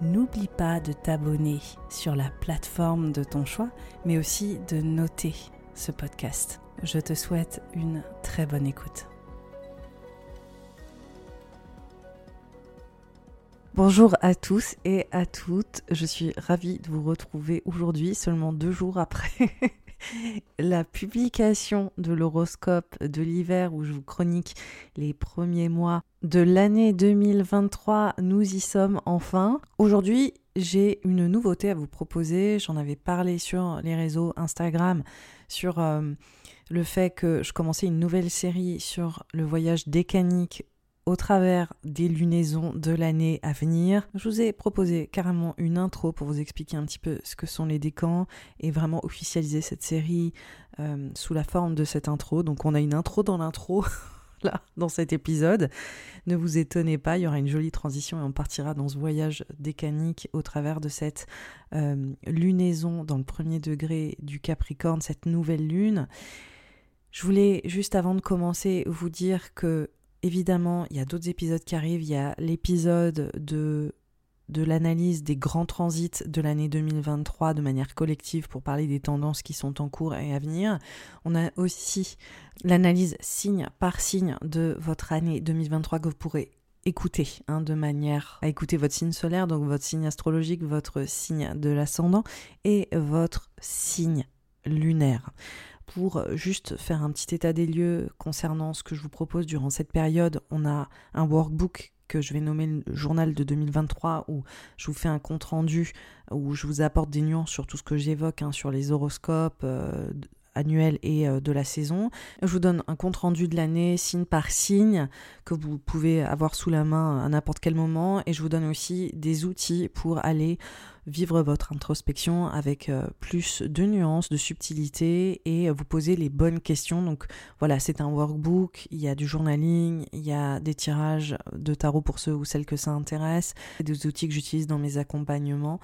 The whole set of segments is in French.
n'oublie pas de t'abonner sur la plateforme de ton choix, mais aussi de noter ce podcast. Je te souhaite une très bonne écoute. Bonjour à tous et à toutes, je suis ravie de vous retrouver aujourd'hui, seulement deux jours après la publication de l'horoscope de l'hiver où je vous chronique les premiers mois de l'année 2023. Nous y sommes enfin. Aujourd'hui, j'ai une nouveauté à vous proposer. J'en avais parlé sur les réseaux Instagram, sur euh, le fait que je commençais une nouvelle série sur le voyage décanique au travers des lunaisons de l'année à venir. Je vous ai proposé carrément une intro pour vous expliquer un petit peu ce que sont les décans et vraiment officialiser cette série euh, sous la forme de cette intro. Donc on a une intro dans l'intro. là, dans cet épisode. Ne vous étonnez pas, il y aura une jolie transition et on partira dans ce voyage décanique au travers de cette euh, lunaison dans le premier degré du Capricorne, cette nouvelle lune. Je voulais juste avant de commencer vous dire que évidemment, il y a d'autres épisodes qui arrivent. Il y a l'épisode de, l'analyse des grands transits de l'année 2023 de manière collective pour parler des tendances qui sont en cours et à venir. On a aussi l'analyse signe par signe de votre année 2023 que vous pourrez écouter hein, de manière à écouter votre signe solaire, donc votre signe astrologique, votre signe de l'ascendant et votre signe lunaire pour juste faire un petit état des lieux concernant ce que je vous propose durant cette période, on a un workbook que je vais nommer le journal de 2023 où je vous fais un compte rendu où je vous apporte des nuances sur tout ce que j'évoque hein, sur les horoscopes euh, annuels et euh, de la saison. Je vous donne un compte rendu de l'année signe par signe que vous pouvez avoir sous la main à n'importe quel moment et je vous donne aussi des outils pour aller vivre votre introspection avec euh, plus de nuances, de subtilité et vous poser les bonnes questions. Donc voilà, c'est un workbook, il y a du journaling, il y a des tirages de tarot pour ceux ou celles que ça intéresse, des outils que j'utilise dans mes accompagnements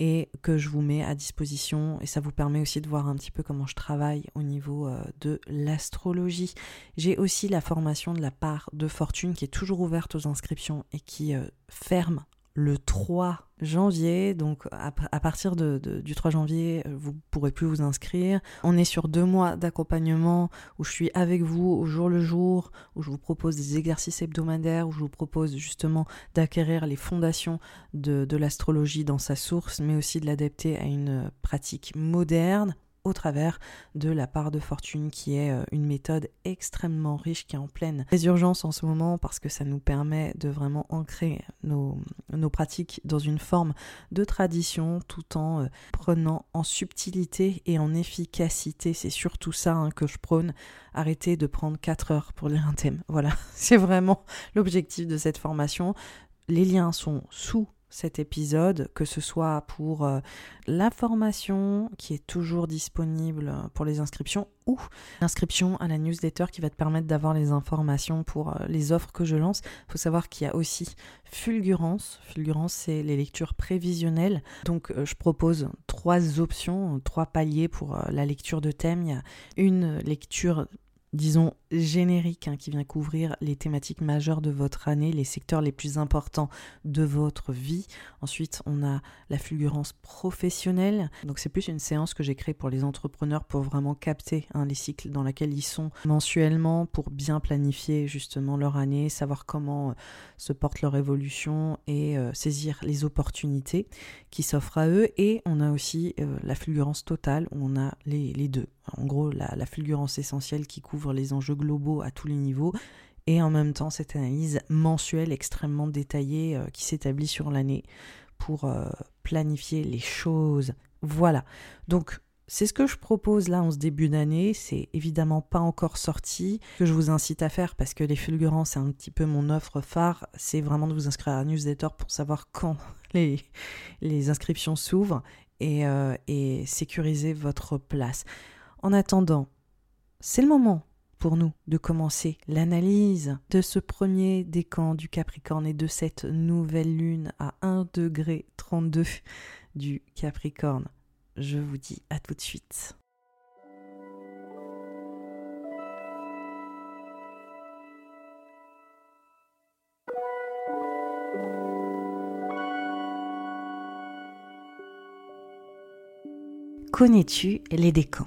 et que je vous mets à disposition et ça vous permet aussi de voir un petit peu comment je travaille au niveau euh, de l'astrologie. J'ai aussi la formation de la part de fortune qui est toujours ouverte aux inscriptions et qui euh, ferme le 3 janvier. Donc à, partir du 3 janvier, euh, vous pourrez plus vous inscrire. On est sur deux mois d'accompagnement où je suis avec vous au jour le jour, où je vous propose des exercices hebdomadaires, où je vous propose justement d'acquérir les fondations de, de l'astrologie dans sa source, mais aussi de l'adapter à une pratique moderne au travers de la part de fortune qui est euh, une méthode extrêmement riche qui est en pleine résurgence en ce moment parce que ça nous permet de vraiment ancrer nos, pratiques dans une forme de tradition tout en euh, prenant en subtilité et en efficacité. C'est surtout ça hein, que je prône. Arrêtez de prendre 4 heures pour lire un thème. Voilà, c'est vraiment l'objectif de cette formation. Les liens sont sous cet épisode, que ce soit pour euh, la formation qui est toujours disponible pour les inscriptions ou l'inscription à la newsletter qui va te permettre d'avoir les informations pour euh, les offres que je lance. Il faut savoir qu'il y a aussi Fulgurance. Fulgurance, c'est les lectures prévisionnelles. Donc, euh, je propose trois options, trois paliers pour la lecture de thème. Il y a une lecture disons, générique hein, qui vient couvrir les thématiques majeures de votre année, les secteurs les plus importants de votre vie. Ensuite, on a la fulgurance professionnelle. Donc, c'est plus une séance que j'ai créée pour les entrepreneurs pour vraiment capter hein, les cycles dans lesquels ils sont mensuellement pour bien planifier justement leur année, savoir comment euh, se porte leur évolution et euh, saisir les opportunités qui s'offrent à eux. Et on a aussi euh, la fulgurance totale où on a les, deux. En gros, la, fulgurance essentielle qui couvre les enjeux globaux à tous les niveaux et en même temps cette analyse mensuelle extrêmement détaillée euh, qui s'établit sur l'année pour euh, planifier les choses. Voilà. Donc c'est ce que je propose là en ce début d'année. C'est évidemment pas encore sorti. que je vous incite à faire parce que les fulgurants, c'est un petit peu mon offre phare. C'est vraiment de vous inscrire à la newsletter pour savoir quand les, inscriptions s'ouvrent et, euh, et sécuriser votre place. En attendant, c'est le moment pour nous de commencer l'analyse de ce premier décan du Capricorne et de cette nouvelle lune à 1 degré 32 du Capricorne. Je vous dis à tout de suite. Connais-tu les décans?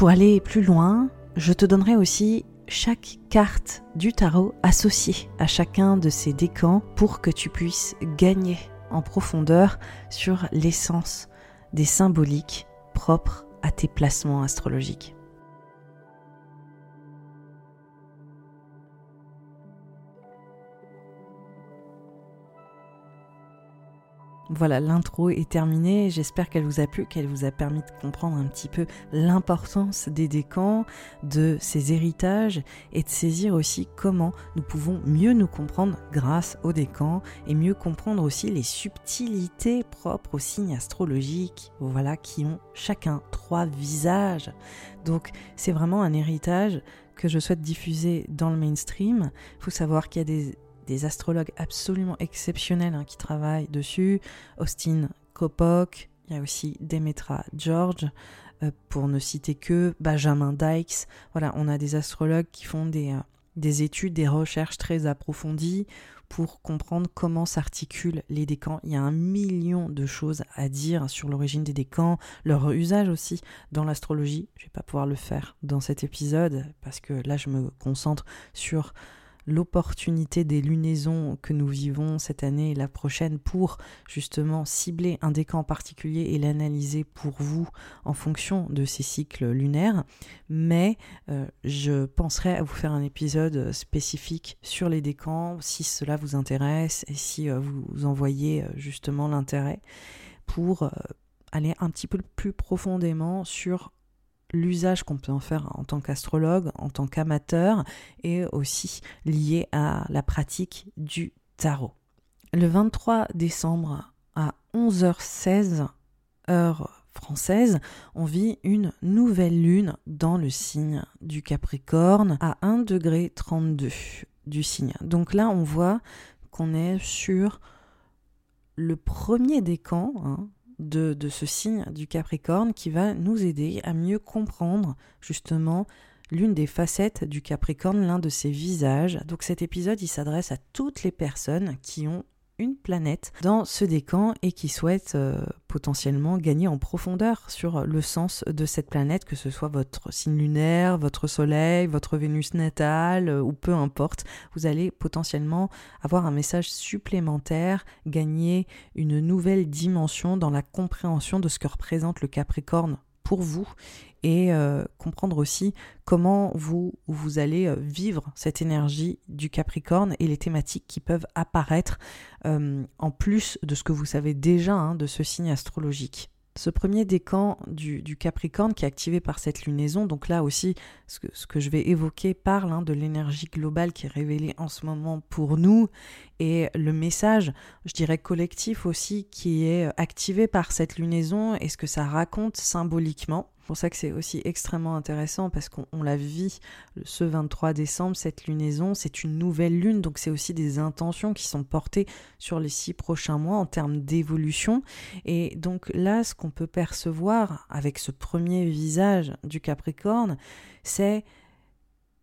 Pour aller plus loin, je te donnerai aussi chaque carte du tarot associée à chacun de ces décans pour que tu puisses gagner en profondeur sur l'essence des symboliques propres à tes placements astrologiques. Voilà, l'intro est terminée. J'espère qu'elle vous a plu, qu'elle vous a permis de comprendre un petit peu l'importance des décans, de ces héritages et de saisir aussi comment nous pouvons mieux nous comprendre grâce aux décans et mieux comprendre aussi les subtilités propres aux signes astrologiques, voilà, qui ont chacun trois visages. Donc, c'est vraiment un héritage que je souhaite diffuser dans le mainstream. Il faut savoir qu'il y a des des astrologues absolument exceptionnels hein, qui travaillent dessus. Austin Kopok, il y a aussi Demetra George, euh, pour ne citer que Benjamin Dykes. Voilà, on a des astrologues qui font des, euh, des études, des recherches très approfondies pour comprendre comment s'articulent les décans. Il y a un million de choses à dire sur l'origine des décans, leur usage aussi dans l'astrologie. Je ne vais pas pouvoir le faire dans cet épisode parce que là je me concentre sur l'opportunité des lunaisons que nous vivons cette année et la prochaine pour justement cibler un décan en particulier et l'analyser pour vous en fonction de ces cycles lunaires. Mais euh, je penserai à vous faire un épisode spécifique sur les décans si cela vous intéresse et si euh, vous envoyez euh, justement l'intérêt pour aller un petit peu plus profondément sur l'usage qu'on peut en faire en tant qu'astrologue, en tant qu'amateur, et aussi lié à la pratique du tarot. Le 23 décembre à 11h16, heure française, on vit une nouvelle lune dans le signe du Capricorne à 1 degré 32 du signe. Donc là, on voit qu'on est sur le premier décan hein, de, ce signe du Capricorne qui va nous aider à mieux comprendre justement l'une des facettes du Capricorne, l'un de ses visages. Donc cet épisode, il s'adresse à toutes les personnes qui ont une planète dans ce décan et qui souhaitent euh, potentiellement gagner en profondeur sur le sens de cette planète, que ce soit votre signe lunaire, votre soleil, votre Vénus natale euh, ou peu importe. Vous allez potentiellement avoir un message supplémentaire, gagner une nouvelle dimension dans la compréhension de ce que représente le Capricorne pour vous et euh, comprendre aussi comment vous, allez euh, vivre cette énergie du Capricorne et les thématiques qui peuvent apparaître euh, en plus de ce que vous savez déjà hein, de ce signe astrologique. Ce premier décan du, Capricorne qui est activé par cette lunaison, donc là aussi, ce que, ce que je vais évoquer parle hein, de l'énergie globale qui est révélée en ce moment pour nous et le message, je dirais collectif aussi, qui est activé par cette lunaison et ce que ça raconte symboliquement pour ça que c'est aussi extrêmement intéressant parce qu'on la vit ce 23 décembre, cette lunaison, c'est une nouvelle lune, donc c'est aussi des intentions qui sont portées sur les six prochains mois en termes d'évolution. Et donc là, ce qu'on peut percevoir avec ce premier visage du Capricorne, c'est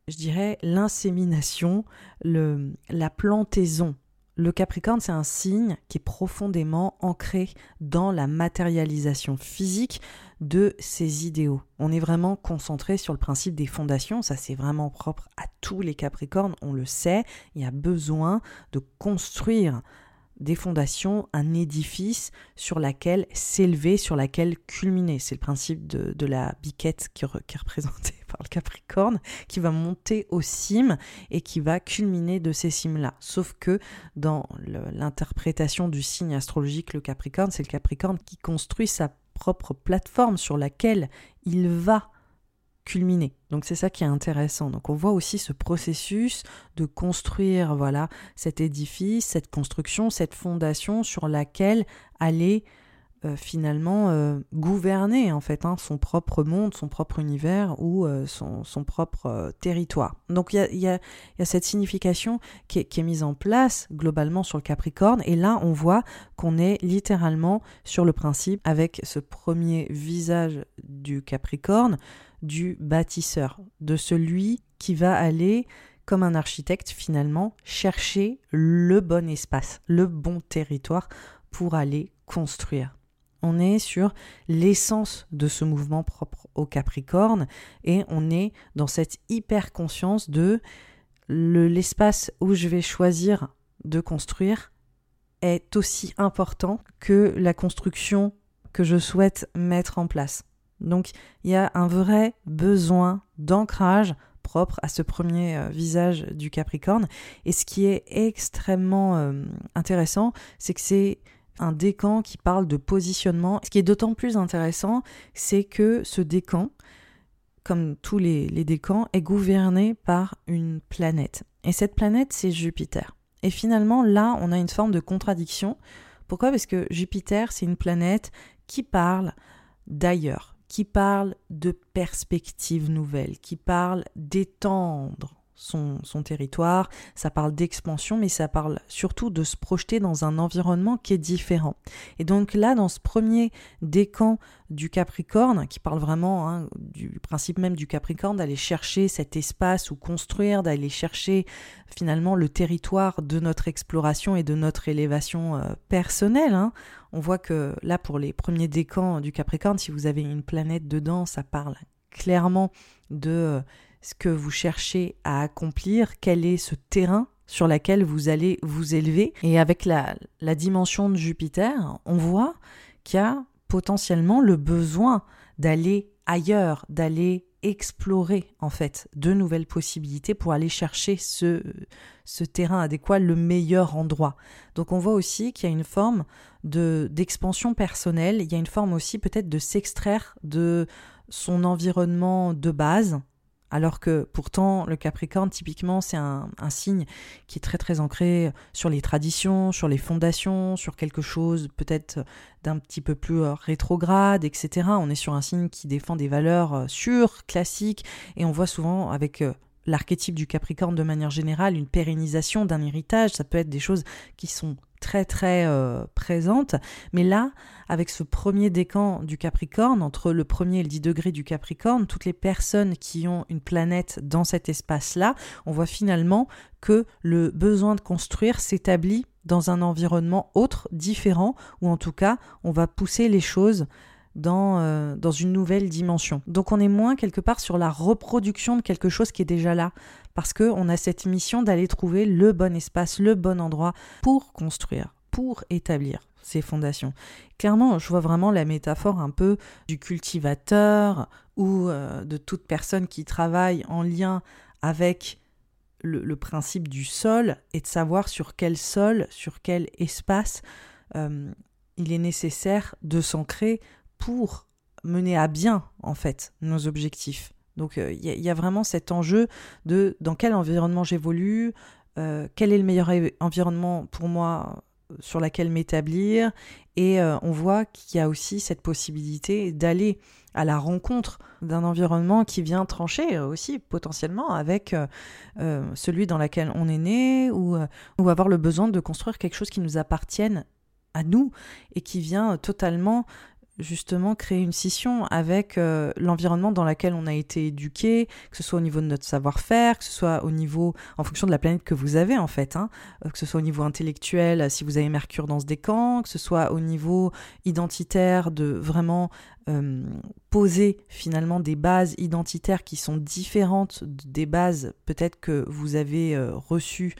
je dirais, l'insémination, la plantaison le Capricorne, c'est un signe qui est profondément ancré dans la matérialisation physique de ses idéaux. On est vraiment concentré sur le principe des fondations, ça c'est vraiment propre à tous les Capricornes, on le sait, il y a besoin de construire des fondations, un édifice sur laquelle s'élever, sur laquelle culminer. C'est le principe de, la biquette qui, est représentée par le Capricorne, qui va monter aux cimes et qui va culminer de ces cimes-là. Sauf que dans l'interprétation du signe astrologique, le Capricorne, c'est le Capricorne qui construit sa propre plateforme sur laquelle il va culminer. Donc c'est ça qui est intéressant. Donc on voit aussi ce processus de construire voilà cet édifice, cette construction, cette fondation sur laquelle aller euh, finalement euh, gouverner en fait hein, son propre monde, son propre univers ou euh, son, propre territoire. Donc il y a, cette signification qui est, mise en place globalement sur le Capricorne et là on voit qu'on est littéralement sur le principe avec ce premier visage du Capricorne du bâtisseur, de celui qui va aller comme un architecte finalement chercher le bon espace, le bon territoire pour aller construire. On est sur l'essence de ce mouvement propre au Capricorne et on est dans cette hyper conscience de l'espace où je vais choisir de construire est aussi important que la construction que je souhaite mettre en place. Donc il y a un vrai besoin d'ancrage propre à ce premier euh, visage du Capricorne. Et ce qui est extrêmement euh, intéressant, c'est que c'est un décan qui parle de positionnement. Ce qui est d'autant plus intéressant, c'est que ce décan, comme tous les, les décans, est gouverné par une planète. Et cette planète, c'est Jupiter. Et finalement, là, on a une forme de contradiction. Pourquoi? Parce que Jupiter, c'est une planète qui parle d'ailleurs, qui parle de perspectives nouvelles, qui parle d'étendre son, territoire, ça parle d'expansion, mais ça parle surtout de se projeter dans un environnement qui est différent. Et donc là, dans ce premier décan du Capricorne, qui parle vraiment hein, du principe même du Capricorne, d'aller chercher cet espace ou construire, d'aller chercher finalement le territoire de notre exploration et de notre élévation euh, personnelle. Hein. On voit que là, pour les premiers décans du Capricorne, si vous avez une planète dedans, ça parle clairement de euh, ce que vous cherchez à accomplir, quel est ce terrain sur lequel vous allez vous élever. Et avec la, la dimension de Jupiter, on voit qu'il y a potentiellement le besoin d'aller ailleurs, d'aller explorer en fait de nouvelles possibilités pour aller chercher ce, ce terrain adéquat, le meilleur endroit. Donc on voit aussi qu'il y a une forme de d'expansion personnelle, il y a une forme aussi peut-être de s'extraire de son environnement de base, alors que pourtant, le Capricorne, typiquement, c'est un, signe qui est très très ancré sur les traditions, sur les fondations, sur quelque chose peut-être d'un petit peu plus euh, rétrograde, etc. On est sur un signe qui défend des valeurs euh, sûres, classiques, et on voit souvent avec euh, l'archétype du Capricorne de manière générale, une pérennisation d'un héritage, ça peut être des choses qui sont très très euh, présentes. Mais là, avec ce premier décan du Capricorne, entre le premier et le 10 degré du Capricorne, toutes les personnes qui ont une planète dans cet espace-là, on voit finalement que le besoin de construire s'établit dans un environnement autre, différent, ou en tout cas, on va pousser les choses dans, euh, dans une nouvelle dimension. Donc on est moins quelque part sur la reproduction de quelque chose qui est déjà là, parce qu'on a cette mission d'aller trouver le bon espace, le bon endroit pour construire, pour établir ces fondations. Clairement, je vois vraiment la métaphore un peu du cultivateur ou euh, de toute personne qui travaille en lien avec le, principe du sol et de savoir sur quel sol, sur quel espace euh, il est nécessaire de s'ancrer pour mener à bien, en fait, nos objectifs. Donc il euh, y, a vraiment cet enjeu de dans quel environnement j'évolue, euh, quel est le meilleur environnement pour moi euh, sur lequel m'établir. Et on voit qu'il y a aussi cette possibilité d'aller à la rencontre d'un environnement qui vient trancher aussi potentiellement avec celui dans lequel on est né ou, ou avoir le besoin de construire quelque chose qui nous appartienne à nous et qui vient totalement justement créer une scission avec euh, l'environnement dans lequel on a été éduqué, que ce soit au niveau de notre savoir-faire, que ce soit au niveau, en fonction de la planète que vous avez en fait, hein, euh, que ce soit au niveau intellectuel, si vous avez Mercure dans ce décan, que ce soit au niveau identitaire, de vraiment euh, poser finalement des bases identitaires qui sont différentes des bases peut-être que vous avez reçues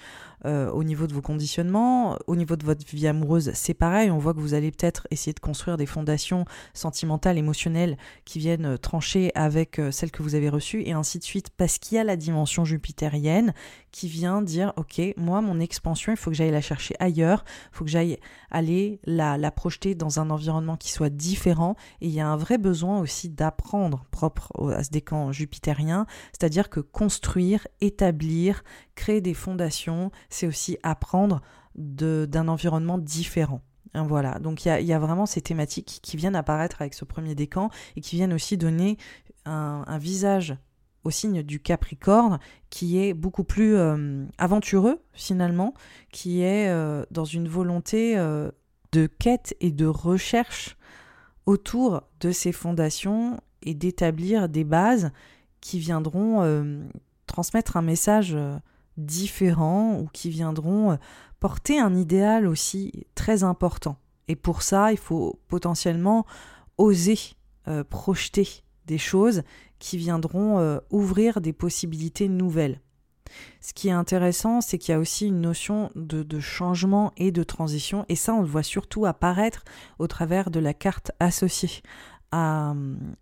euh, au niveau de vos conditionnements, au niveau de votre vie amoureuse, c'est pareil. On voit que vous allez peut-être essayer de construire des fondations sentimentales, émotionnelles qui viennent euh, trancher avec euh, celles que vous avez reçues et ainsi de suite, parce qu'il y a la dimension jupitérienne qui vient dire ok, moi mon expansion, il faut que j'aille la chercher ailleurs, il faut que j'aille aller la, la projeter dans un environnement qui soit différent. Et il y a un vrai besoin aussi d'apprendre propre à ce décan jupitérien, c'est-à-dire que construire, établir, créer des fondations, c'est aussi apprendre d'un environnement différent. Hein, voilà, donc il y a, vraiment ces thématiques qui viennent apparaître avec ce premier décan et qui viennent aussi donner un, visage au signe du Capricorne qui est beaucoup plus euh, aventureux finalement, qui est euh, dans une volonté euh, de quête et de recherche autour de ces fondations et d'établir des bases qui viendront transmettre un message différents ou qui viendront euh, porter un idéal aussi très important. Et pour ça, il faut potentiellement oser euh, projeter des choses qui viendront euh, ouvrir des possibilités nouvelles. Ce qui est intéressant, c'est qu'il y a aussi une notion de, changement et de transition, et ça, on le voit surtout apparaître au travers de la carte associée à,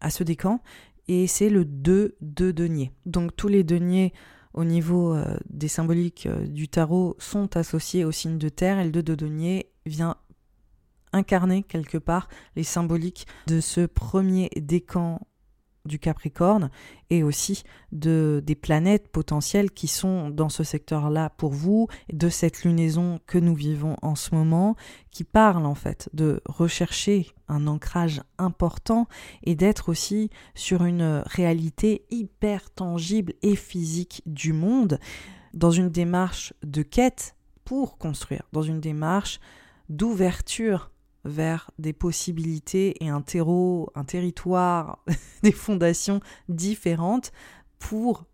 ce décan, et c'est le 2 de denier. Donc tous les deniers au niveau euh, des symboliques euh, du tarot sont associés au signe de terre et le 2 de denier vient incarner quelque part les symboliques de ce premier décan du Capricorne et aussi de, des planètes potentielles qui sont dans ce secteur-là pour vous, de cette lunaison que nous vivons en ce moment, qui parle en fait de rechercher un ancrage important et d'être aussi sur une réalité hyper tangible et physique du monde, dans une démarche de quête pour construire, dans une démarche d'ouverture vers des possibilités et un terreau, un territoire, des fondations différentes pour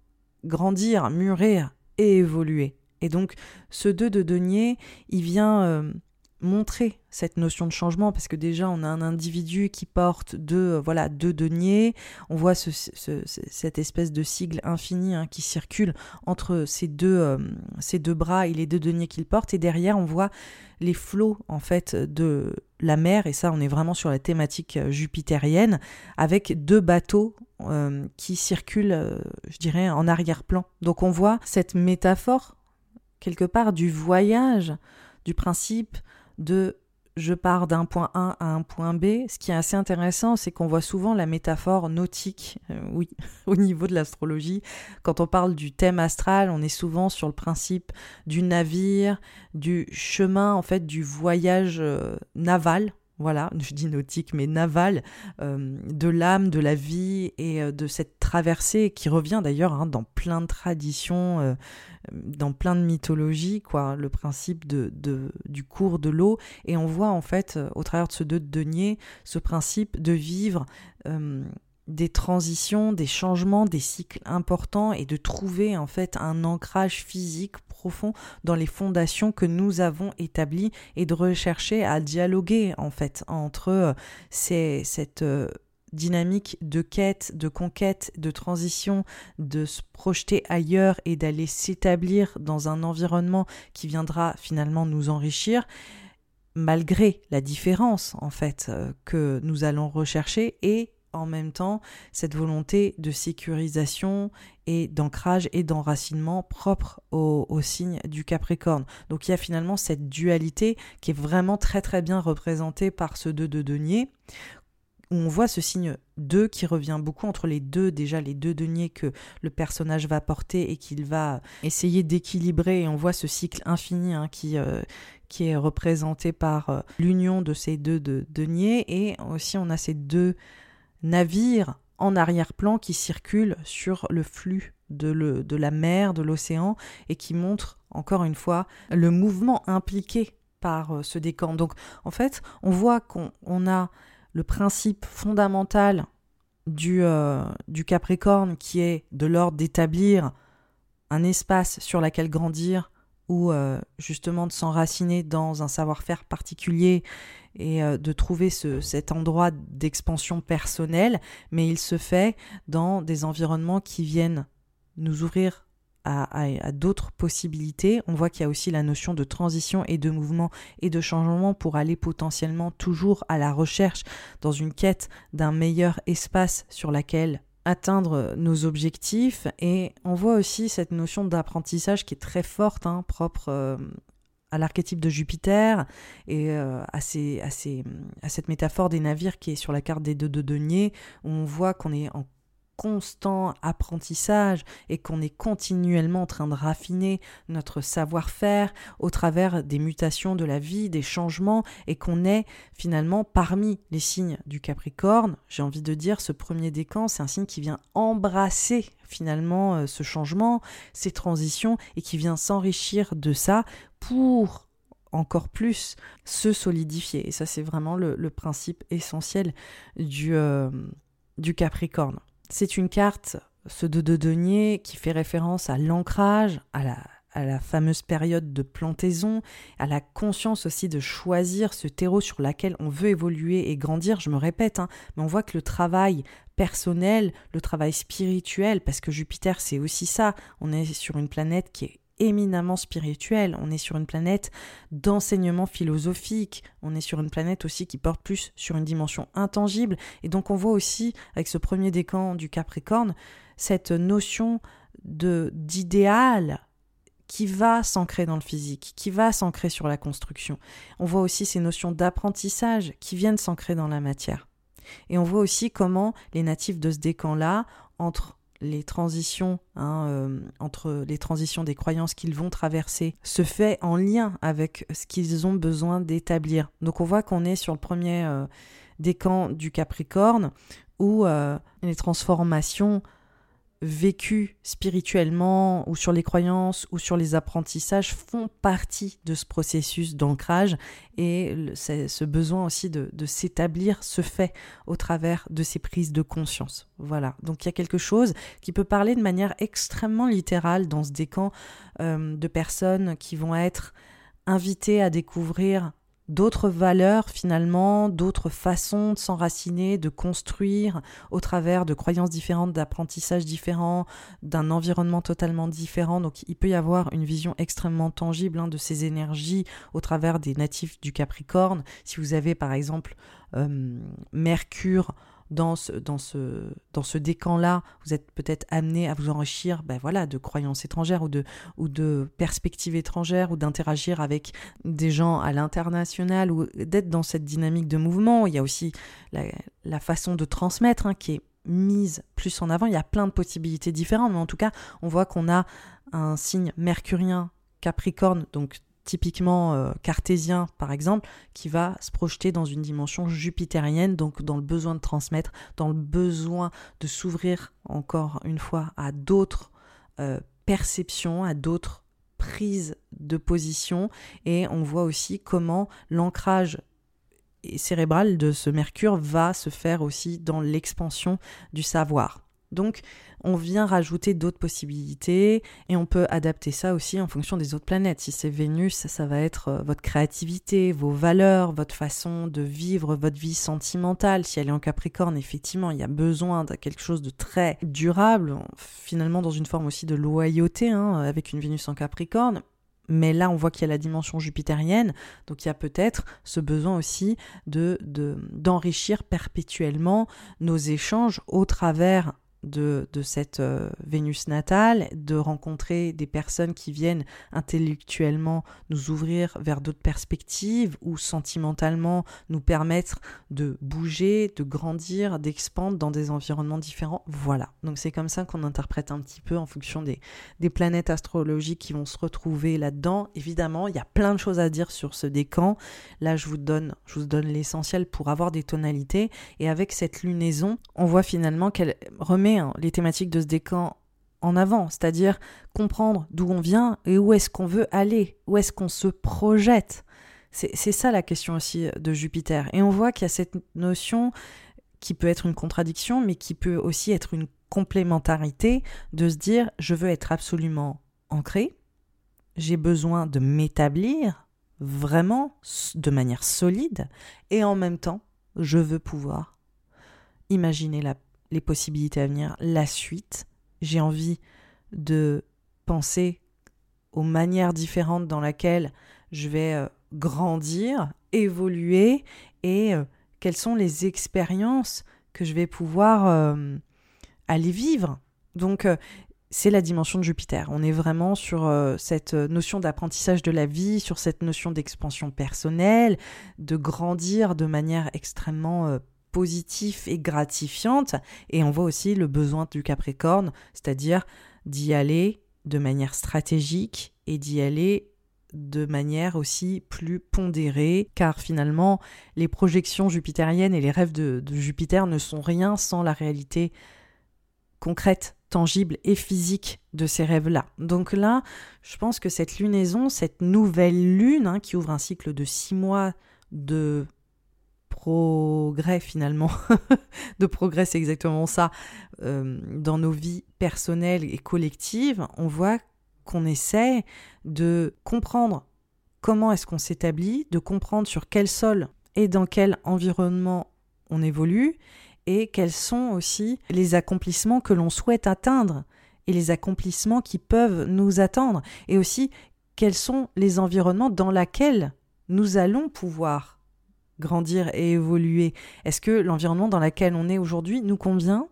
grandir, mûrir et évoluer. Et donc ce 2 de denier, il vient euh, montrer cette notion de changement parce que déjà on a un individu qui porte deux euh, voilà deux deniers. On voit cette espèce de sigle infini hein, qui circule entre ces deux euh, ces deux bras et les deux deniers qu'il porte. Et derrière on voit les flots en fait de la mer. Et ça on est vraiment sur la thématique euh, jupitérienne avec deux bateaux qui circulent je dirais en arrière-plan. Donc on voit cette métaphore quelque part du voyage du principe de je pars d'un point A à un point B. Ce qui est assez intéressant, c'est qu'on voit souvent la métaphore nautique, euh, oui, au niveau de l'astrologie. Quand on parle du thème astral, on est souvent sur le principe du navire, du chemin, en fait, du voyage euh, naval, voilà, je dis nautique, mais naval, euh, de l'âme, de la vie et euh, de cette traversée qui revient d'ailleurs hein, dans plein de traditions, euh, dans plein de mythologies, quoi, le principe de, du cours de l'eau. Et on voit en fait, au travers de ce deux de denier, ce principe de vivre des transitions, des changements, des cycles importants et de trouver en fait un ancrage physique profond dans les fondations que nous avons établies et de rechercher à dialoguer en fait entre euh, cette euh, dynamique de quête, de conquête, de transition, de se projeter ailleurs et d'aller s'établir dans un environnement qui viendra finalement nous enrichir malgré la différence en fait euh, que nous allons rechercher et en même temps cette volonté de sécurisation et d'ancrage et d'enracinement propre au, signe du Capricorne. Donc il y a finalement cette dualité qui est vraiment très très bien représentée par ce 2 de denier où on voit ce signe 2 qui revient beaucoup entre les deux, déjà les deux deniers que le personnage va porter et qu'il va essayer d'équilibrer. Et on voit ce cycle infini hein, qui, euh, qui est représenté par euh, l'union de ces deux de deniers. Et aussi on a ces deux navires en arrière-plan qui circulent sur le flux de, la mer, de l'océan, et qui montrent encore une fois le mouvement impliqué par euh, ce décan. Donc en fait, on voit qu'on a le principe fondamental du, euh, du Capricorne qui est de l'ordre d'établir un espace sur lequel grandir euh, justement de s'enraciner dans un savoir-faire particulier et euh, de trouver ce, cet endroit d'expansion personnelle, mais il se fait dans des environnements qui viennent nous ouvrir à, à, d'autres possibilités. On voit qu'il y a aussi la notion de transition et de mouvement et de changement pour aller potentiellement toujours à la recherche dans une quête d'un meilleur espace sur laquelle atteindre nos objectifs. Et on voit aussi cette notion d'apprentissage qui est très forte, hein, propre euh, à l'archétype de Jupiter et euh, à, à, cette métaphore des navires qui est sur la carte des deux de deniers, où on voit qu'on est en constant apprentissage et qu'on est continuellement en train de raffiner notre savoir-faire au travers des mutations de la vie, des changements, et qu'on est finalement parmi les signes du Capricorne, j'ai envie de dire, ce premier décan, c'est un signe qui vient embrasser finalement euh, ce changement, ces transitions, et qui vient s'enrichir de ça pour encore plus se solidifier. Et ça, c'est vraiment le, principe essentiel du, euh, du Capricorne. C'est une carte, ce de denier, qui fait référence à l'ancrage, à la, à la fameuse période de plantaison, à la conscience aussi de choisir ce terreau sur lequel on veut évoluer et grandir. Je me répète, hein, mais on voit que le travail personnel, le travail spirituel, parce que Jupiter c'est aussi ça, on est sur une planète qui est éminemment spirituel. On est sur une planète d'enseignement philosophique. On est sur une planète aussi qui porte plus sur une dimension intangible. Et donc on voit aussi, avec ce premier décan du Capricorne, cette notion de d'idéal qui va s'ancrer dans le physique, qui va s'ancrer sur la construction. On voit aussi ces notions d'apprentissage qui viennent s'ancrer dans la matière. Et on voit aussi comment les natifs de ce décan-là, entre les transitions hein, euh, entre les transitions des croyances qu'ils vont traverser se fait en lien avec ce qu'ils ont besoin d'établir. Donc on voit qu'on est sur le premier euh, décan du Capricorne où euh, les transformations vécues spirituellement ou sur les croyances ou sur les apprentissages font partie de ce processus d'ancrage et ce besoin aussi de, s'établir se fait au travers de ces prises de conscience. Voilà, donc il y a quelque chose qui peut parler de manière extrêmement littérale dans ce décan euh, de personnes qui vont être invitées à découvrir d'autres valeurs finalement, d'autres façons de s'enraciner, de construire au travers de croyances différentes, d'apprentissages différents, d'un environnement totalement différent. Donc il peut y avoir une vision extrêmement tangible hein, de ces énergies au travers des natifs du Capricorne. Si vous avez par exemple euh, Mercure dans ce, dans ce, dans ce décan-là, vous êtes peut-être amené à vous enrichir ben voilà, de croyances étrangères ou de, ou de perspectives étrangères ou d'interagir avec des gens à l'international ou d'être dans cette dynamique de mouvement. Il y a aussi la, façon de transmettre hein, qui est mise plus en avant. Il y a plein de possibilités différentes, mais en tout cas, on voit qu'on a un signe mercurien Capricorne, donc typiquement euh, cartésien par exemple, qui va se projeter dans une dimension jupitérienne, donc dans le besoin de transmettre, dans le besoin de s'ouvrir encore une fois à d'autres euh, perceptions, à d'autres prises de position, et on voit aussi comment l'ancrage cérébral de ce Mercure va se faire aussi dans l'expansion du savoir. Donc, on vient rajouter d'autres possibilités et on peut adapter ça aussi en fonction des autres planètes. Si c'est Vénus, ça, va être euh, votre créativité, vos valeurs, votre façon de vivre votre vie sentimentale. Si elle est en Capricorne, effectivement, il y a besoin de quelque chose de très durable, finalement dans une forme aussi de loyauté, hein, avec une Vénus en Capricorne. Mais là, on voit qu'il y a la dimension jupitérienne, donc il y a peut-être ce besoin aussi de d'enrichir perpétuellement nos échanges au travers de, cette euh, Vénus natale, de rencontrer des personnes qui viennent intellectuellement nous ouvrir vers d'autres perspectives ou sentimentalement nous permettre de bouger, de grandir, d'expandre dans des environnements différents. Voilà. Donc c'est comme ça qu'on interprète un petit peu en fonction des, des planètes astrologiques qui vont se retrouver là-dedans. Évidemment, il y a plein de choses à dire sur ce décan. Là, je vous donne, je vous donne l'essentiel pour avoir des tonalités. Et avec cette lunaison, on voit finalement qu'elle remet Hein, les thématiques de ce décan en avant, c'est-à-dire comprendre d'où on vient et où est-ce qu'on veut aller, où est-ce qu'on se projette. C'est ça la question aussi de Jupiter. Et on voit qu'il y a cette notion qui peut être une contradiction, mais qui peut aussi être une complémentarité de se dire je veux être absolument ancré, j'ai besoin de m'établir vraiment de manière solide, et en même temps, je veux pouvoir imaginer la les possibilités à venir, la suite. J'ai envie de penser aux manières différentes dans lesquelles je vais euh, grandir, évoluer et euh, quelles sont les expériences que je vais pouvoir euh, aller vivre. Donc c'est la dimension de Jupiter. On est vraiment sur cette notion d'apprentissage de la vie, sur cette notion d'expansion personnelle, de grandir de manière extrêmement positif et gratifiante. Et on voit aussi le besoin du Capricorne, c'est-à-dire d'y aller de manière stratégique et d'y aller de manière aussi plus pondérée, car finalement, les projections jupitériennes et les rêves de, Jupiter ne sont rien sans la réalité concrète, tangible et physique de ces rêves-là. Donc là, je pense que cette lunaison, cette nouvelle lune hein, qui ouvre un cycle de six mois de progrès finalement, de progrès c'est exactement ça, euh, dans nos vies personnelles et collectives, on voit qu'on essaie de comprendre comment est-ce qu'on s'établit, de comprendre sur quel sol et dans quel environnement on évolue, et quels sont aussi les accomplissements que l'on souhaite atteindre, et les accomplissements qui peuvent nous attendre, et aussi quels sont les environnements dans lesquels nous allons pouvoir grandir et évoluer. Est-ce que l'environnement dans lequel on est aujourd'hui nous convient?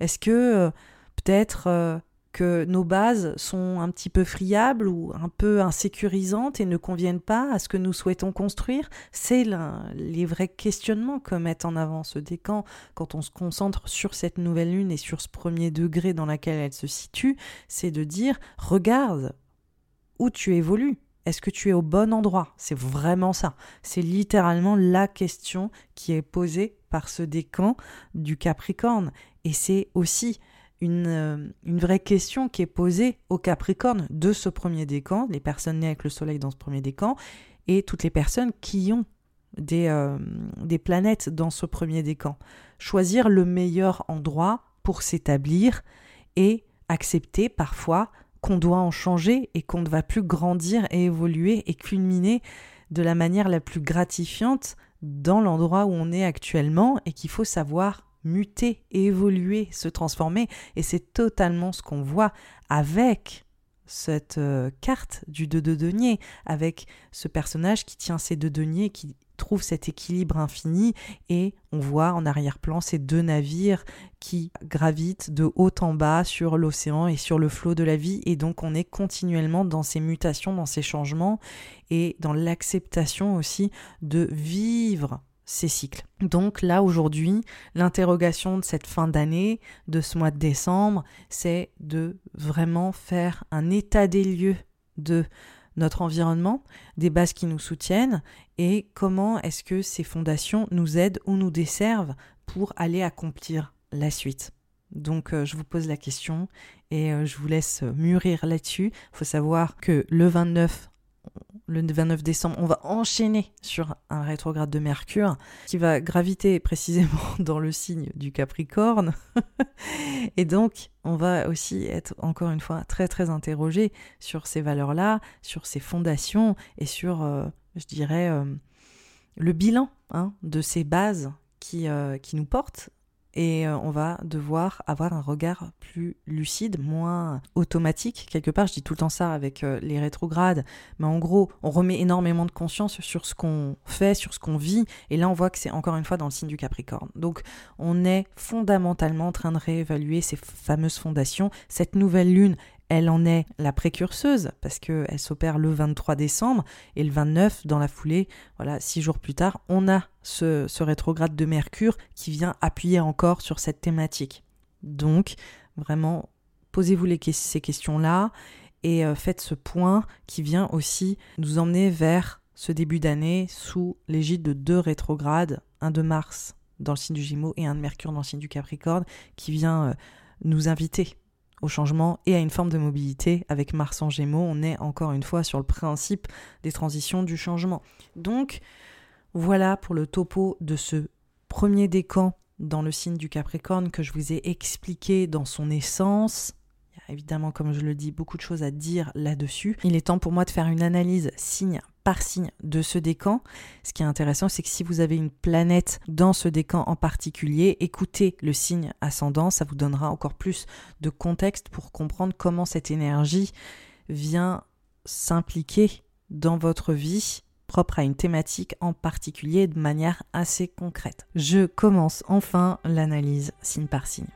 Est-ce que euh, peut-être euh, que nos bases sont un petit peu friables ou un peu insécurisantes et ne conviennent pas à ce que nous souhaitons construire? C'est les vrais questionnements que met en avant ce décan quand on se concentre sur cette nouvelle lune et sur ce premier degré dans lequel elle se situe, c'est de dire regarde où tu évolues est-ce que tu es au bon endroit? C'est vraiment ça. C'est littéralement la question qui est posée par ce décan du Capricorne. Et c'est aussi une, euh, une, vraie question qui est posée au Capricorne de ce premier décan, les personnes nées avec le Soleil dans ce premier décan, et toutes les personnes qui ont des, euh, des planètes dans ce premier décan. Choisir le meilleur endroit pour s'établir et accepter parfois doit en changer et qu'on ne va plus grandir et évoluer et culminer de la manière la plus gratifiante dans l'endroit où on est actuellement et qu'il faut savoir muter, évoluer, se transformer. Et c'est totalement ce qu'on voit avec cette euh, carte du 2 de denier, avec ce personnage qui tient ses deux deniers, qui trouve cet équilibre infini et on voit en arrière-plan ces deux navires qui gravitent de haut en bas sur l'océan et sur le flot de la vie et donc on est continuellement dans ces mutations, dans ces changements et dans l'acceptation aussi de vivre ces cycles. Donc là aujourd'hui, l'interrogation de cette fin d'année, de ce mois de décembre, c'est de vraiment faire un état des lieux de notre environnement, des bases qui nous soutiennent et comment est-ce que ces fondations nous aident ou nous desservent pour aller accomplir la suite. Donc euh, je vous pose la question et euh, je vous laisse mûrir là-dessus. Il faut savoir que le 29 le 29 décembre, on va enchaîner sur un rétrograde de Mercure qui va graviter précisément dans le signe du Capricorne. et donc, on va aussi être encore une fois très très interrogé sur ces valeurs-là, sur ces fondations et sur, euh, je dirais, euh, le bilan hein, de ces bases qui, euh, qui nous portent et euh, on va devoir avoir un regard plus lucide, moins automatique. Quelque part, je dis tout le temps ça avec euh, les rétrogrades, mais en gros, on remet énormément de conscience sur ce qu'on fait, sur ce qu'on vit, et là, on voit que c'est encore une fois dans le signe du Capricorne. Donc, on est fondamentalement en train de réévaluer ces fameuses fondations. Cette nouvelle lune, elle en est la précurseuse parce qu'elle s'opère le 23 décembre et le 29 dans la foulée, voilà, six jours plus tard, on a ce, rétrograde de Mercure qui vient appuyer encore sur cette thématique. Donc, vraiment, posez-vous ces questions-là et euh, faites ce point qui vient aussi nous emmener vers ce début d'année sous l'égide de deux rétrogrades, un de Mars dans le signe du Gémeaux et un de Mercure dans le signe du Capricorne, qui vient euh, nous inviter au changement et à une forme de mobilité. Avec Mars en Gémeaux, on est encore une fois sur le principe des transitions du changement. Donc, voilà pour le topo de ce premier décan dans le signe du Capricorne que je vous ai expliqué dans son essence. Il y a évidemment, comme je le dis, beaucoup de choses à dire là-dessus. Il est temps pour moi de faire une analyse signe par signe de ce décan. Ce qui est intéressant, c'est que si vous avez une planète dans ce décan en particulier, écoutez le signe ascendant, ça vous donnera encore plus de contexte pour comprendre comment cette énergie vient s'impliquer dans votre vie propre à une thématique en particulier de manière assez concrète. Je commence enfin l'analyse signe par signe.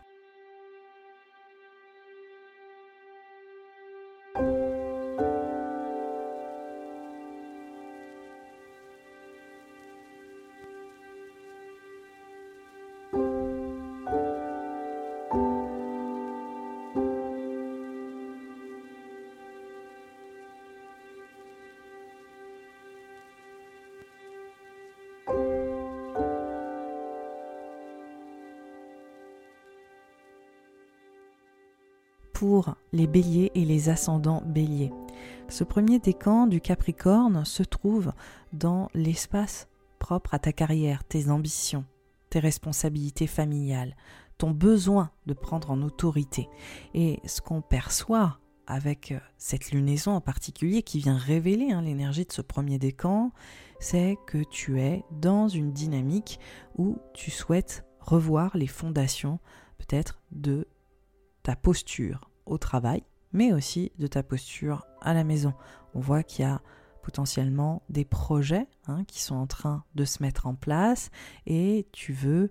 Pour les béliers et les ascendants béliers. Ce premier décan du Capricorne se trouve dans l'espace propre à ta carrière, tes ambitions, tes responsabilités familiales, ton besoin de prendre en autorité. Et ce qu'on perçoit avec cette lunaison en particulier qui vient révéler hein, l'énergie de ce premier décan, c'est que tu es dans une dynamique où tu souhaites revoir les fondations peut-être de ta posture, travail, mais aussi de ta posture à la maison. On voit qu'il y a potentiellement des projets hein, qui sont en train de se mettre en place et tu veux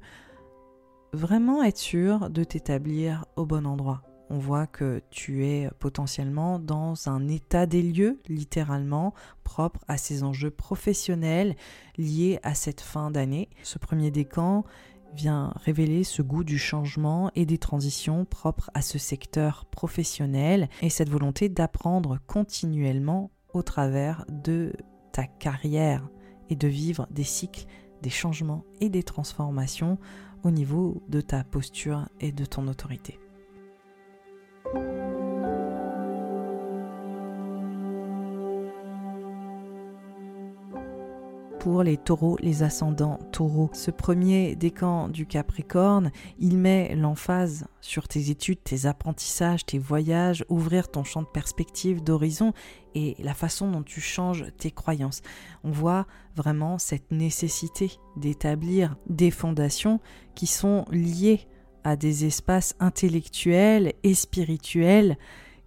vraiment être sûr de t'établir au bon endroit. On voit que tu es potentiellement dans un état des lieux, littéralement, propre à ces enjeux professionnels liés à cette fin d'année. Ce premier décan vient révéler ce goût du changement et des transitions propres à ce secteur professionnel et cette volonté d'apprendre continuellement au travers de ta carrière et de vivre des cycles, des changements et des transformations au niveau de ta posture et de ton autorité. Pour les taureaux, les ascendants taureaux. Ce premier décan du Capricorne, il met l'emphase sur tes études, tes apprentissages, tes voyages, ouvrir ton champ de perspective, d'horizon et la façon dont tu changes tes croyances. On voit vraiment cette nécessité d'établir des fondations qui sont liées à des espaces intellectuels et spirituels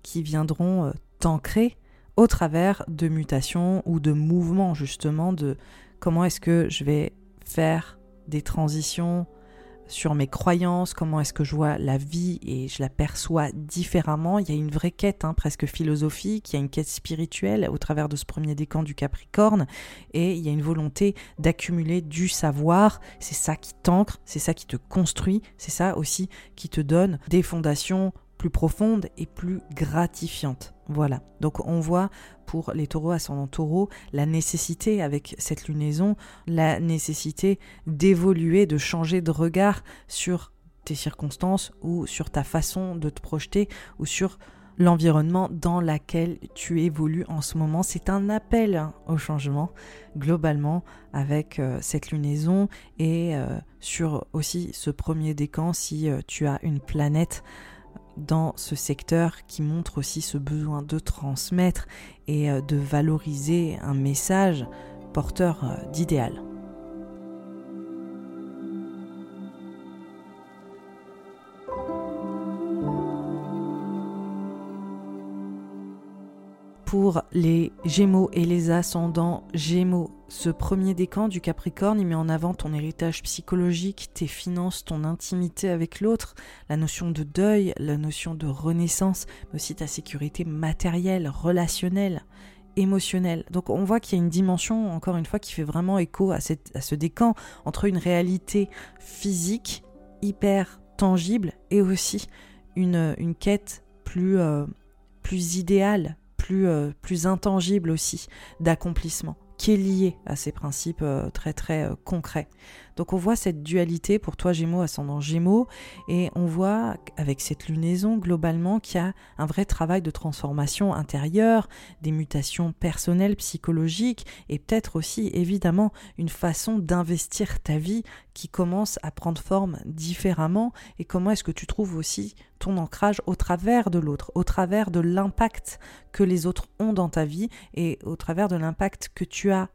qui viendront euh, t'ancrer au travers de mutations ou de mouvements justement de comment est-ce que je vais faire des transitions sur mes croyances, comment est-ce que je vois la vie et je la perçois différemment. Il y a une vraie quête hein, presque philosophique, il y a une quête spirituelle au travers de ce premier décan du Capricorne et il y a une volonté d'accumuler du savoir. C'est ça qui t'ancre, c'est ça qui te construit, c'est ça aussi qui te donne des fondations plus profonde et plus gratifiante. Voilà. Donc on voit pour les taureaux ascendant taureau la nécessité avec cette lunaison, la nécessité d'évoluer, de changer de regard sur tes circonstances ou sur ta façon de te projeter ou sur l'environnement dans lequel tu évolues en ce moment. C'est un appel hein, au changement globalement avec euh, cette lunaison et euh, sur aussi ce premier décan si euh, tu as une planète dans ce secteur qui montre aussi ce besoin de transmettre et de valoriser un message porteur d'idéal. Pour les Gémeaux et les ascendants Gémeaux. Ce premier décan du Capricorne, il met en avant ton héritage psychologique, tes finances, ton intimité avec l'autre, la notion de deuil, la notion de renaissance, mais aussi ta sécurité matérielle, relationnelle, émotionnelle. Donc on voit qu'il y a une dimension, encore une fois, qui fait vraiment écho à, ce décan entre une réalité physique hyper tangible et aussi une, quête plus, euh, plus idéale, plus, euh, plus intangible aussi d'accomplissement, qui est lié à ces principes euh, très très euh, concrets. Donc on voit cette dualité pour toi Gémeaux ascendant Gémeaux et on voit avec cette lunaison globalement qu'il y a un vrai travail de transformation intérieure, des mutations personnelles, psychologiques et peut-être aussi évidemment une façon d'investir ta vie qui commence à prendre forme différemment. Et comment est-ce que tu trouves aussi ton ancrage au travers de l'autre, au travers de l'impact que les autres ont dans ta vie et au travers de l'impact que tu as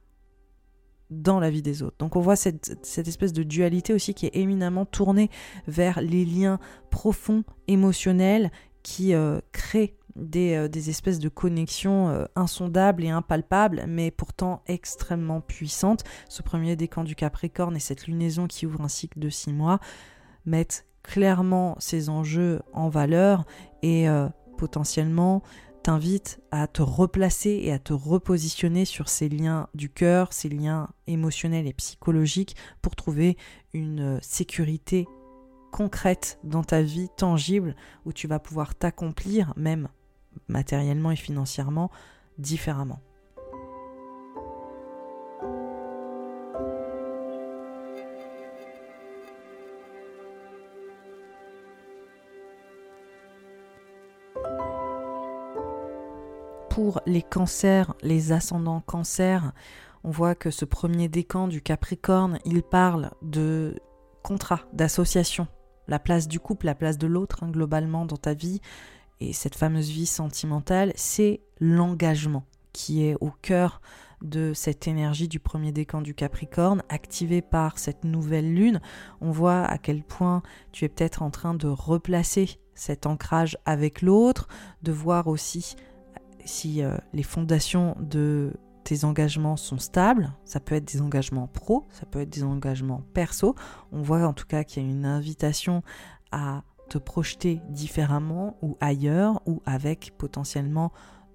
dans la vie des autres. Donc on voit cette, espèce de dualité aussi qui est éminemment tournée vers les liens profonds, émotionnels, qui euh, créent des, euh, des, espèces de connexions euh, insondables et impalpables, mais pourtant extrêmement puissantes. Ce premier décan du Capricorne et cette lunaison qui ouvre un cycle de six mois mettent clairement ces enjeux en valeur et potentiellement t'invite à te replacer et à te repositionner sur ces liens du cœur, ces liens émotionnels et psychologiques pour trouver une sécurité concrète dans ta vie tangible où tu vas pouvoir t'accomplir même matériellement et financièrement différemment. Pour les cancers, les ascendants cancers, on voit que ce premier décan du Capricorne, il parle de contrat, d'association, la place du couple, la place de l'autre hein, globalement dans ta vie. Et cette fameuse vie sentimentale, c'est l'engagement qui est au cœur de cette énergie du premier décan du Capricorne, activée par cette nouvelle lune. On voit à quel point tu es peut-être en train de replacer cet ancrage avec l'autre, de voir aussi si euh, les fondations de tes engagements sont stables, ça peut être des engagements pro, ça peut être des engagements perso. On voit en tout cas qu'il y a une invitation à te projeter différemment ou ailleurs ou avec potentiellement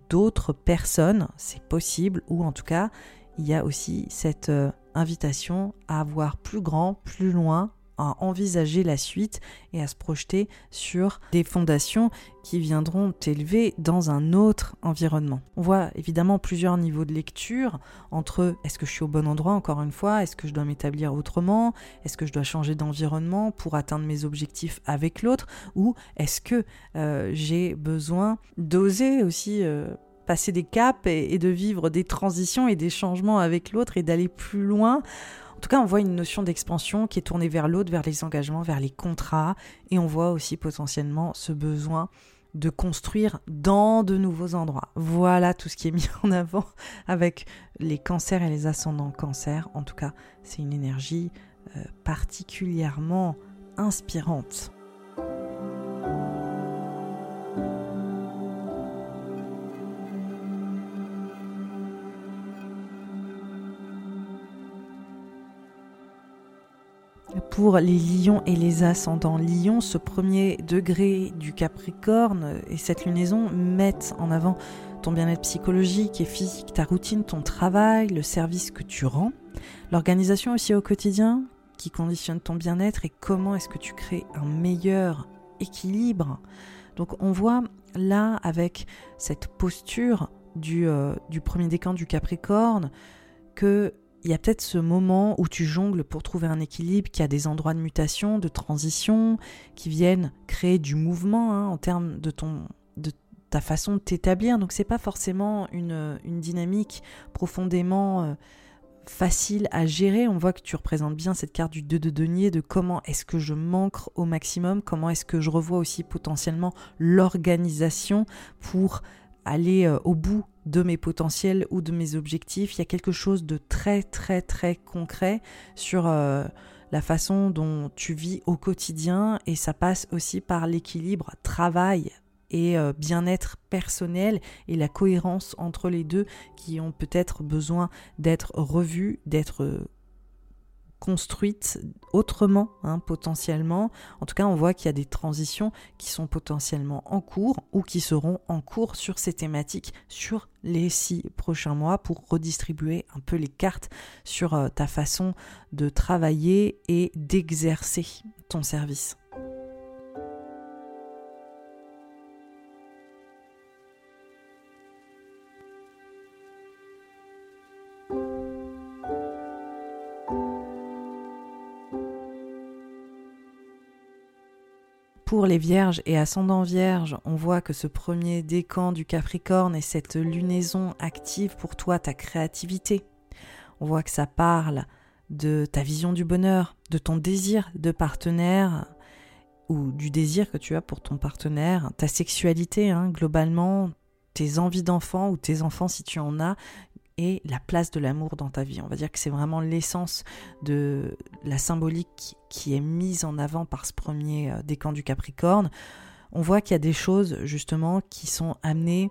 d'autres personnes, c'est possible, ou en tout cas il y a aussi cette euh, invitation à voir plus grand, plus loin, à envisager la suite et à se projeter sur des fondations qui viendront t'élever dans un autre environnement. On voit évidemment plusieurs niveaux de lecture entre est-ce que je suis au bon endroit encore une fois, est-ce que je dois m'établir autrement, est-ce que je dois changer d'environnement pour atteindre mes objectifs avec l'autre ou est-ce que euh, j'ai besoin d'oser aussi euh, passer des caps et, de vivre des transitions et des changements avec l'autre et d'aller plus loin tout cas, on voit une notion d'expansion qui est tournée vers l'autre, vers les engagements, vers les contrats, et on voit aussi potentiellement ce besoin de construire dans de nouveaux endroits. Voilà tout ce qui est mis en avant avec les cancers et les ascendants cancers. En tout cas, c'est une énergie euh, particulièrement inspirante. Pour les lions et les ascendants lions, ce premier degré du Capricorne et cette lunaison mettent en avant ton bien-être psychologique et physique, ta routine, ton travail, le service que tu rends, l'organisation aussi au quotidien qui conditionne ton bien-être et comment est-ce que tu crées un meilleur équilibre. Donc on voit là avec cette posture du, euh, du premier décan du Capricorne que il y a peut-être ce moment où tu jongles pour trouver un équilibre, qui a des endroits de mutation, de transition, qui viennent créer du mouvement hein, en termes de ton de ta façon de t'établir. Donc c'est pas forcément une, dynamique profondément euh, facile à gérer. On voit que tu représentes bien cette carte du 2 de denier, de comment est-ce que je manque au maximum, comment est-ce que je revois aussi potentiellement l'organisation pour aller euh, au bout de mes potentiels ou de mes objectifs. Il y a quelque chose de très très très concret sur euh, la façon dont tu vis au quotidien et ça passe aussi par l'équilibre travail et euh, bien-être personnel et la cohérence entre les deux qui ont peut-être besoin d'être revus, d'être construite autrement, hein, potentiellement. En tout cas, on voit qu'il y a des transitions qui sont potentiellement en cours ou qui seront en cours sur ces thématiques sur les six prochains mois pour redistribuer un peu les cartes sur euh, ta façon de travailler et d'exercer ton service. Les vierges et ascendant vierge, on voit que ce premier décan du Capricorne est cette lunaison active pour toi, ta créativité. On voit que ça parle de ta vision du bonheur, de ton désir de partenaire ou du désir que tu as pour ton partenaire, ta sexualité hein, globalement, tes envies d'enfant ou tes enfants si tu en as, et la place de l'amour dans ta vie. On va dire que c'est vraiment l'essence de la symbolique qui est mise en avant par ce premier euh, décan du Capricorne. On voit qu'il y a des choses justement qui sont amenées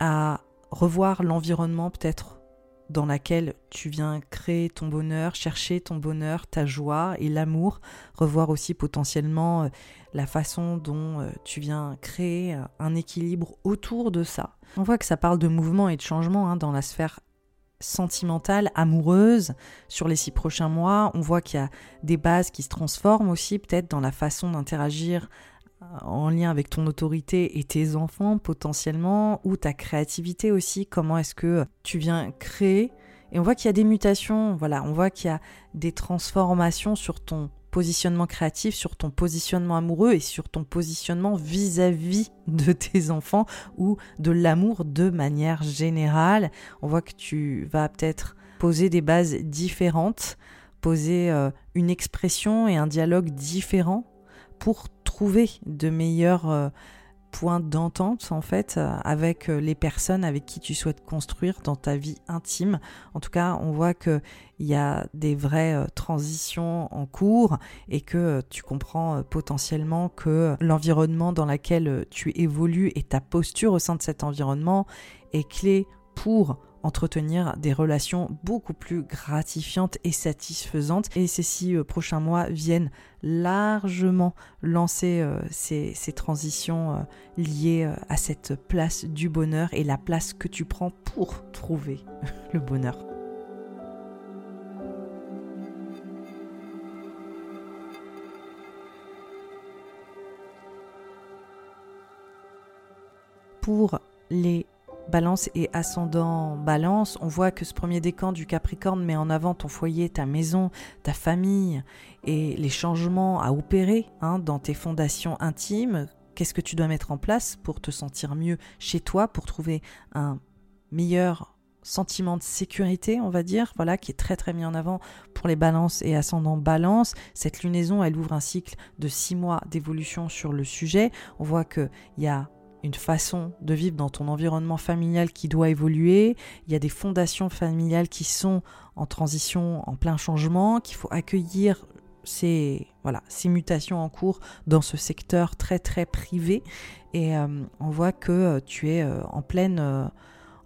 à revoir l'environnement peut-être dans laquelle tu viens créer ton bonheur, chercher ton bonheur, ta joie et l'amour, revoir aussi potentiellement euh, la façon dont euh, tu viens créer un équilibre autour de ça. On voit que ça parle de mouvement et de changement hein, dans la sphère sentimentale, amoureuse sur les six prochains mois. On voit qu'il y a des bases qui se transforment aussi peut-être dans la façon d'interagir euh, en lien avec ton autorité et tes enfants potentiellement, ou ta créativité aussi, comment est-ce que tu viens créer? Et on voit qu'il y a des mutations, voilà, on voit qu'il y a des transformations sur ton positionnement créatif, sur ton positionnement amoureux et sur ton positionnement vis-à-vis de tes enfants ou de l'amour de manière générale. On voit que tu vas peut-être poser des bases différentes, poser euh, une expression et un dialogue différent pour trouver de meilleurs euh, point d'entente en fait euh, avec euh, les personnes avec qui tu souhaites construire dans ta vie intime. En tout cas, on voit que il y a des vraies euh, transitions en cours et que tu comprends potentiellement que l'environnement dans lequel tu évolues et ta posture au sein de cet environnement est clé pour entretenir des relations beaucoup plus gratifiantes et satisfaisantes. Et ces six euh, prochains mois viennent largement lancer euh, ces, transitions euh, liées à cette place du bonheur et la place que tu prends pour trouver le bonheur. Pour les Balance et ascendant balance, on voit que ce premier décan du Capricorne met en avant ton foyer, ta maison, ta famille et les changements à opérer hein, dans tes fondations intimes. Qu'est-ce que tu dois mettre en place pour te sentir mieux chez toi, pour trouver un meilleur sentiment de sécurité, on va dire, voilà, qui est très très mis en avant pour les balances et ascendant balance. Cette lunaison, elle ouvre un cycle de six mois d'évolution sur le sujet. On voit qu'il y a une façon de vivre dans ton environnement familial qui doit évoluer, il y a des fondations familiales qui sont en transition, en plein changement, qu'il faut accueillir ces, voilà, ces mutations en cours dans ce secteur très très privé. Et euh, on voit que euh, tu es euh, en pleine...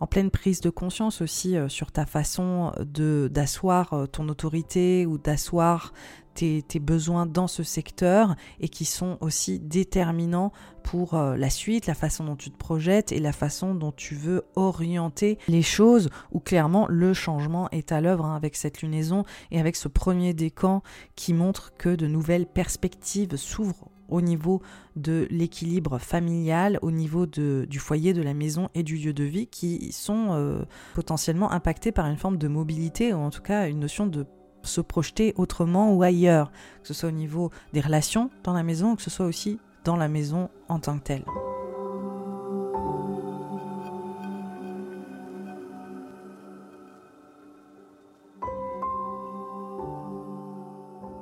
en pleine prise de conscience aussi sur ta façon de d'asseoir ton autorité ou d'asseoir tes, besoins dans ce secteur et qui sont aussi déterminants pour euh, la suite, la façon dont tu te projettes et la façon dont tu veux orienter les choses, où clairement le changement est à l'œuvre hein, avec cette lunaison et avec ce premier décan qui montre que de nouvelles perspectives s'ouvrent au niveau de l'équilibre familial, au niveau de, du foyer, de la maison et du lieu de vie qui sont euh, potentiellement impactés par une forme de mobilité ou en tout cas une notion de se projeter autrement ou ailleurs, que ce soit au niveau des relations dans la maison ou que ce soit aussi dans la maison en tant que telle.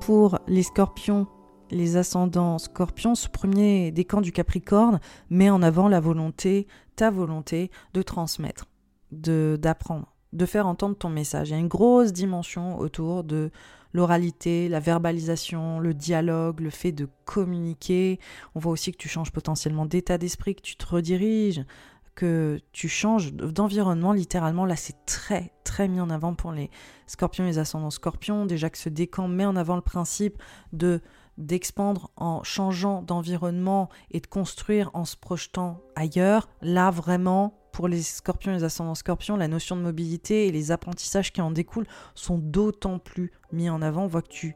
Pour les scorpions, les ascendants scorpions, ce premier décan du Capricorne met en avant la volonté, ta volonté de transmettre, de d'apprendre, de faire entendre ton message. Il y a une grosse dimension autour de l'oralité, la verbalisation, le dialogue, le fait de communiquer. On voit aussi que tu changes potentiellement d'état d'esprit, que tu te rediriges, que tu changes d'environnement littéralement. Là, c'est très, très mis en avant pour les scorpions les ascendants scorpions. Déjà que ce décan met en avant le principe de d'expandre en changeant d'environnement et de construire en se projetant ailleurs. Là, vraiment, pour les scorpions et les ascendants scorpions, la notion de mobilité et les apprentissages qui en découlent sont d'autant plus mis en avant. On voit que tu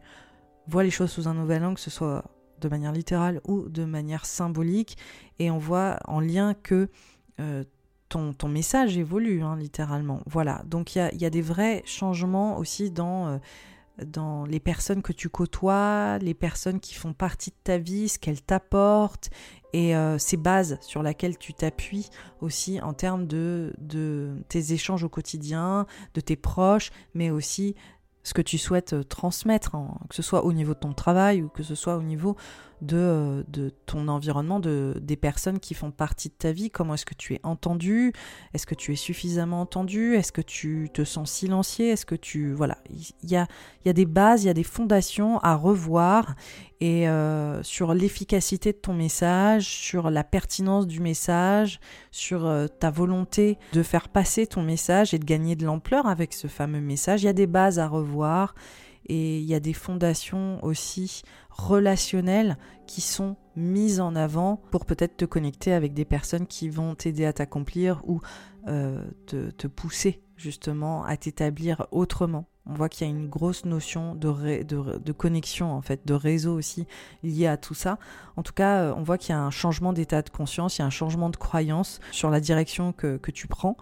vois les choses sous un nouvel angle, que ce soit de manière littérale ou de manière symbolique. Et on voit en lien que euh, ton, message évolue, hein, littéralement. Voilà, donc il y a, des vrais changements aussi dans... Euh, dans les personnes que tu côtoies, les personnes qui font partie de ta vie, ce qu'elles t'apportent et euh, ces bases sur lesquelles tu t'appuies aussi en termes de, tes échanges au quotidien, de tes proches, mais aussi ce que tu souhaites euh, transmettre, que ce soit au niveau de ton travail ou que ce soit au niveau de, euh, de ton environnement, de, des personnes qui font partie de ta vie. Comment est-ce que tu es entendu? Est-ce que tu es suffisamment entendu? Est-ce que tu te sens silencié? Est-ce que tu... Voilà, il y a, y a des bases, il y a des fondations à revoir et euh, sur l'efficacité de ton message, sur la pertinence du message, sur euh, ta volonté de faire passer ton message et de gagner de l'ampleur avec ce fameux message. Il y a des bases à revoir et il y a des fondations aussi relationnelles qui sont mises en avant pour peut-être te connecter avec des personnes qui vont t'aider à t'accomplir ou euh, te, pousser justement à t'établir autrement. On voit qu'il y a une grosse notion de, de, connexion, en fait, de réseau aussi lié à tout ça. En tout cas, euh, on voit qu'il y a un changement d'état de conscience, il y a un changement de croyance sur la direction que, que tu prends.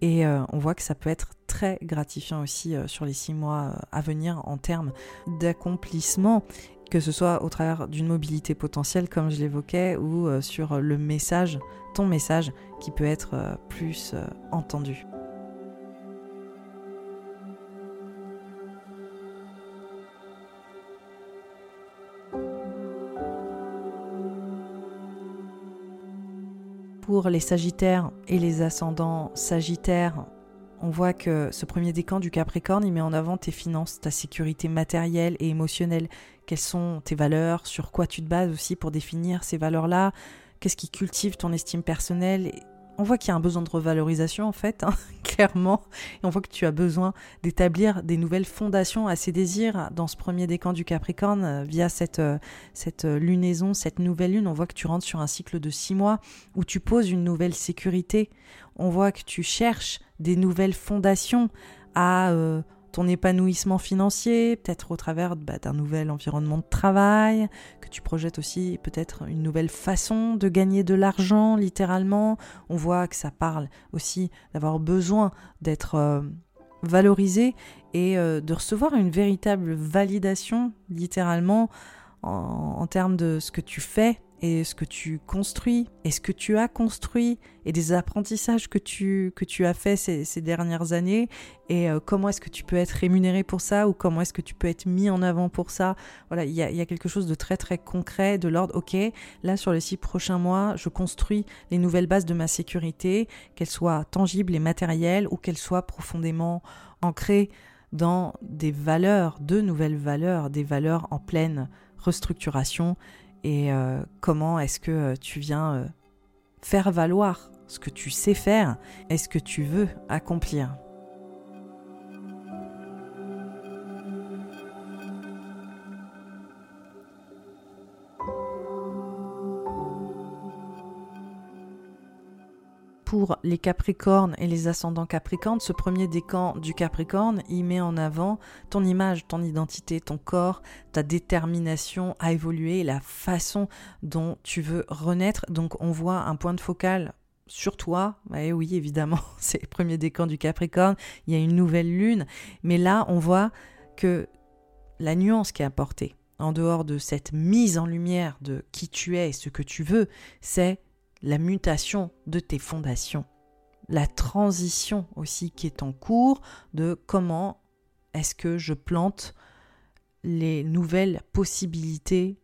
Et euh, on voit que ça peut être très gratifiant aussi euh, sur les six mois euh, à venir en termes d'accomplissement, que ce soit au travers d'une mobilité potentielle comme je l'évoquais ou sur le message, ton message qui peut être plus entendu. Pour les Sagittaires et les ascendants Sagittaires, on voit que ce premier décan du Capricorne, il met en avant tes finances, ta sécurité matérielle et émotionnelle. Quelles sont tes valeurs? Sur quoi tu te bases aussi pour définir ces valeurs-là? Qu'est-ce qui cultive ton estime personnelle? On voit qu'il y a un besoin de revalorisation en fait, hein, clairement, et on voit que tu as besoin d'établir des nouvelles fondations à ces désirs dans ce premier décan du Capricorne euh, via cette, euh, cette euh, lunaison, cette nouvelle lune. On voit que tu rentres sur un cycle de six mois où tu poses une nouvelle sécurité. On voit que tu cherches des nouvelles fondations à ton épanouissement financier, peut-être au travers bah, d'un nouvel environnement de travail, que tu projettes aussi peut-être une nouvelle façon de gagner de l'argent, littéralement. On voit que ça parle aussi d'avoir besoin d'être euh, valorisé et euh, de recevoir une véritable validation, littéralement, en termes de ce que tu fais, et ce que tu construis et ce que tu as construit et des apprentissages que tu, que tu as fait ces, dernières années et euh, comment est-ce que tu peux être rémunéré pour ça ou comment est-ce que tu peux être mis en avant pour ça? Voilà, il y a, y a, quelque chose de très très concret de l'ordre, ok, là sur les six prochains mois, je construis les nouvelles bases de ma sécurité, qu'elles soient tangibles et matérielles ou qu'elles soient profondément ancrées dans des valeurs, de nouvelles valeurs, des valeurs en pleine restructuration et euh, comment est-ce que euh, tu viens euh, faire valoir ce que tu sais faire et ce que tu veux accomplir? Pour les Capricornes et les ascendants Capricornes, ce premier décan du Capricorne, il met en avant ton image, ton identité, ton corps, ta détermination à évoluer, la façon dont tu veux renaître. Donc on voit un point de focal sur toi. Eh oui, évidemment, c'est le premier décan du Capricorne, il y a une nouvelle lune, mais là on voit que la nuance qui est apportée, en dehors de cette mise en lumière de qui tu es et ce que tu veux, c'est la mutation de tes fondations, la transition aussi qui est en cours de comment est-ce que je plante les nouvelles possibilités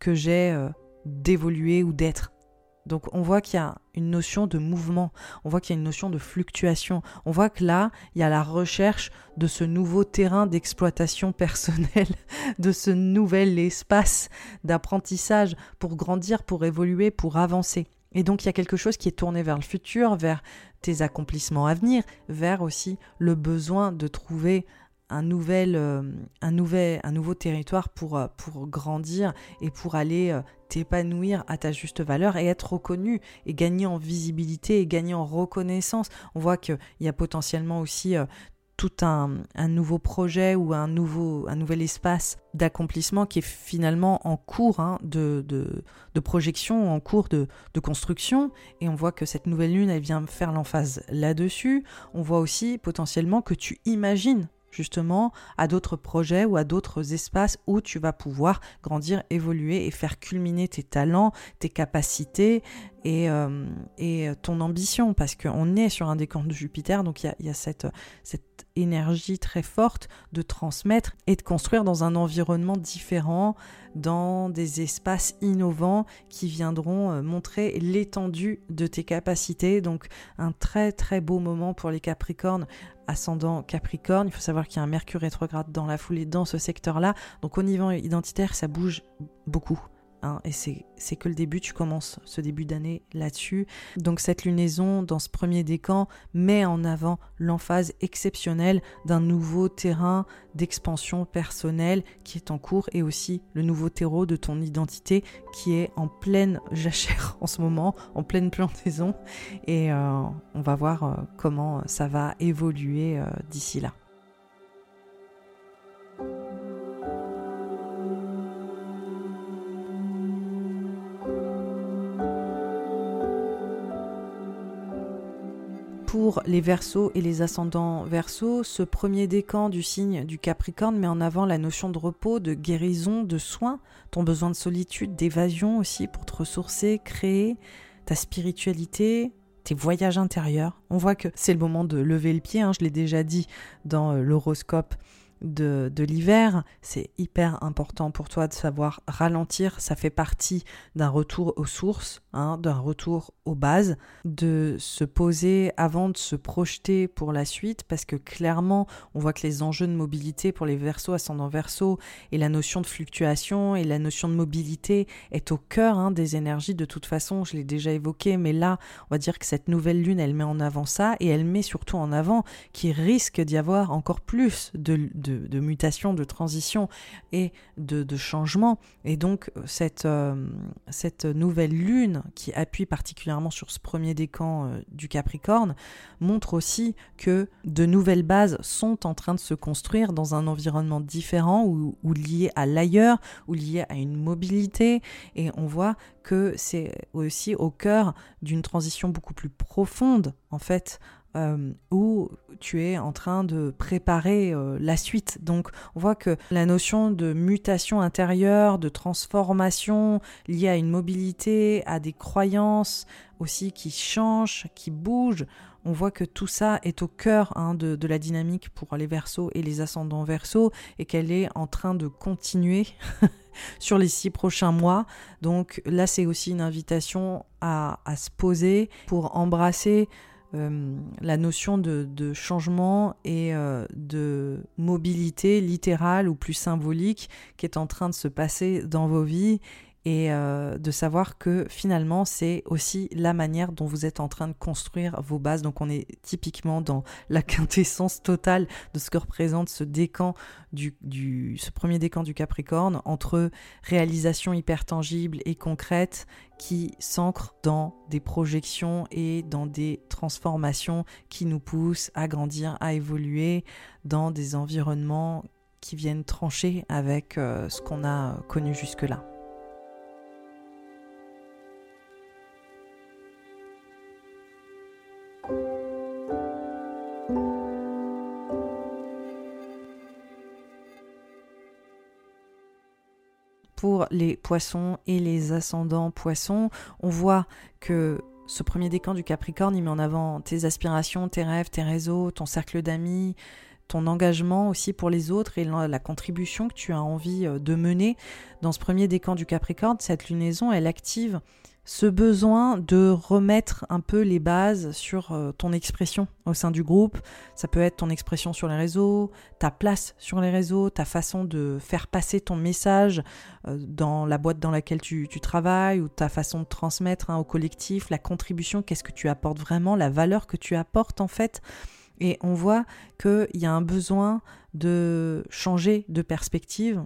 que j'ai euh, d'évoluer ou d'être. Donc on voit qu'il y a une notion de mouvement, on voit qu'il y a une notion de fluctuation, on voit que là, il y a la recherche de ce nouveau terrain d'exploitation personnelle, de ce nouvel espace d'apprentissage pour grandir, pour évoluer, pour avancer. Et donc il y a quelque chose qui est tourné vers le futur, vers tes accomplissements à venir, vers aussi le besoin de trouver un nouvel, euh, un nouveau territoire pour, euh, pour grandir et pour aller euh, t'épanouir à ta juste valeur et être reconnu et gagner en visibilité et gagner en reconnaissance. On voit qu'il y a potentiellement aussi tout un, nouveau projet ou un, nouveau, un nouvel espace d'accomplissement qui est finalement en cours hein, de, de, projection, en cours de, construction. Et on voit que cette nouvelle lune, elle vient faire l'emphase là-dessus. On voit aussi potentiellement que tu imagines justement à d'autres projets ou à d'autres espaces où tu vas pouvoir grandir, évoluer et faire culminer tes talents, tes capacités et, euh, et ton ambition parce qu'on est sur un décor de Jupiter, donc il y a, cette énergie très forte de transmettre et de construire dans un environnement différent, dans des espaces innovants qui viendront euh, montrer l'étendue de tes capacités. Donc un très très beau moment pour les Capricornes ascendant Capricorne. Il faut savoir qu'il y a un Mercure rétrograde dans la foulée dans ce secteur-là. Donc au niveau identitaire, ça bouge beaucoup. Hein, et c'est que le début, tu commences ce début d'année là-dessus. Donc cette lunaison dans ce premier décan met en avant l'emphase exceptionnelle d'un nouveau terrain d'expansion personnelle qui est en cours et aussi le nouveau terreau de ton identité qui est en pleine jachère en ce moment, en pleine plantaison. Et euh, on va voir euh, comment ça va évoluer euh, d'ici là. Pour les versos et les ascendants versos, ce premier décan du signe du Capricorne met en avant la notion de repos, de guérison, de soins, ton besoin de solitude, d'évasion aussi pour te ressourcer, créer ta spiritualité, tes voyages intérieurs. On voit que c'est le moment de lever le pied, hein, je l'ai déjà dit dans euh, l'horoscope de, l'hiver, c'est hyper important pour toi de savoir ralentir. Ça fait partie d'un retour aux sources, hein, d'un retour aux bases, de se poser avant de se projeter pour la suite, parce que clairement, on voit que les enjeux de mobilité pour les versos, ascendants versos, et la notion de fluctuation et la notion de mobilité est au cœur hein, des énergies. De toute façon, je l'ai déjà évoqué, mais là, on va dire que cette nouvelle lune, elle met en avant ça, et elle met surtout en avant qu'il risque d'y avoir encore plus de de, mutation, de transition et de, changement. Et donc cette, euh, cette nouvelle lune qui appuie particulièrement sur ce premier décan euh, du Capricorne montre aussi que de nouvelles bases sont en train de se construire dans un environnement différent ou, ou lié à l'ailleurs ou lié à une mobilité. Et on voit que c'est aussi au cœur d'une transition beaucoup plus profonde en fait euh, où tu es en train de préparer euh, la suite. Donc on voit que la notion de mutation intérieure, de transformation liée à une mobilité, à des croyances aussi qui changent, qui bougent, on voit que tout ça est au cœur hein, de, la dynamique pour les versos et les ascendants versos et qu'elle est en train de continuer sur les six prochains mois. Donc là, c'est aussi une invitation à se poser pour embrasser euh, la notion de, changement et euh, de mobilité littérale ou plus symbolique qui est en train de se passer dans vos vies et euh, de savoir que finalement c'est aussi la manière dont vous êtes en train de construire vos bases. Donc on est typiquement dans la quintessence totale de ce que représente ce décan du, premier décan du Capricorne entre réalisation hyper tangible et concrète qui s'ancre dans des projections et dans des transformations qui nous poussent à grandir, à évoluer dans des environnements qui viennent trancher avec euh, ce qu'on a connu jusque-là. Les poissons et les ascendants poissons, on voit que ce premier décan du Capricorne, il met en avant tes aspirations, tes rêves, tes réseaux, ton cercle d'amis, ton engagement aussi pour les autres et la, contribution que tu as envie euh, de mener. Dans ce premier décan du Capricorne, cette lunaison, elle active ce besoin de remettre un peu les bases sur euh, ton expression au sein du groupe. Ça peut être ton expression sur les réseaux, ta place sur les réseaux, ta façon de faire passer ton message euh, dans la boîte dans laquelle tu, travailles ou ta façon de transmettre hein, au collectif, la contribution, qu'est-ce que tu apportes vraiment, la valeur que tu apportes en fait. Et on voit qu'il y a un besoin de changer de perspective,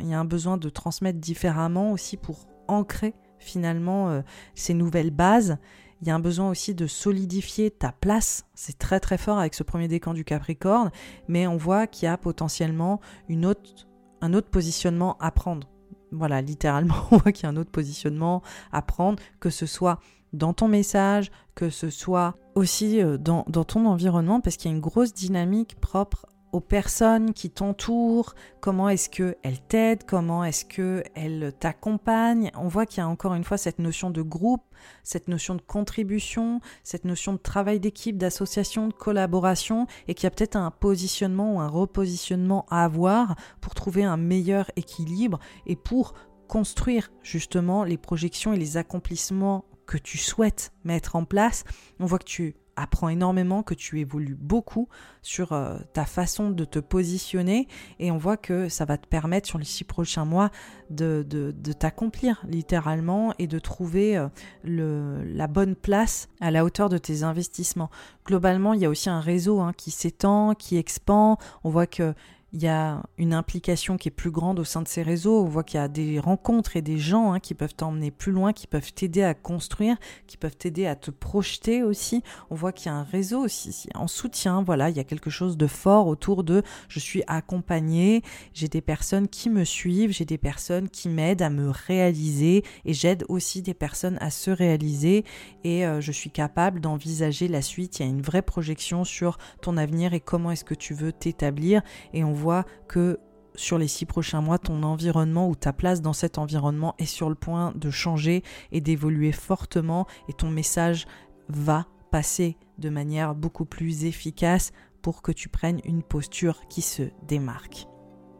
il y a un besoin de transmettre différemment aussi pour ancrer finalement euh, ces nouvelles bases. Il y a un besoin aussi de solidifier ta place. C'est très très fort avec ce premier décan du Capricorne, mais on voit qu'il y a potentiellement une autre, un autre positionnement à prendre. Voilà, littéralement, on voit qu'il y a un autre positionnement à prendre, que ce soit dans ton message, que ce soit aussi euh, dans, dans ton environnement, parce qu'il y a une grosse dynamique propre aux personnes qui t'entourent, comment est-ce qu'elles t'aident, comment est-ce qu'elles t'accompagnent. On voit qu'il y a encore une fois cette notion de groupe, cette notion de contribution, cette notion de travail d'équipe, d'association, de collaboration, et qu'il y a peut-être un positionnement ou un repositionnement à avoir pour trouver un meilleur équilibre et pour construire justement les projections et les accomplissements que tu souhaites mettre en place. On voit que tu apprends énormément, que tu évolues beaucoup sur euh, ta façon de te positionner et on voit que ça va te permettre sur les six prochains mois de, de, t'accomplir littéralement et de trouver euh, le, la bonne place à la hauteur de tes investissements. Globalement, il y a aussi un réseau hein, qui s'étend, qui expand. On voit que il y a une implication qui est plus grande au sein de ces réseaux. On voit qu'il y a des rencontres et des gens hein, qui peuvent t'emmener plus loin, qui peuvent t'aider à construire, qui peuvent t'aider à te projeter aussi. On voit qu'il y a un réseau aussi en soutien. Voilà, il y a quelque chose de fort autour de je suis accompagné, j'ai des personnes qui me suivent, j'ai des personnes qui m'aident à me réaliser et j'aide aussi des personnes à se réaliser et euh, je suis capable d'envisager la suite. Il y a une vraie projection sur ton avenir et comment est-ce que tu veux t'établir et on voit que sur les six prochains mois, ton environnement ou ta place dans cet environnement est sur le point de changer et d'évoluer fortement et ton message va passer de manière beaucoup plus efficace pour que tu prennes une posture qui se démarque.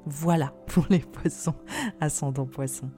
Voilà pour les poissons, ascendant poisson.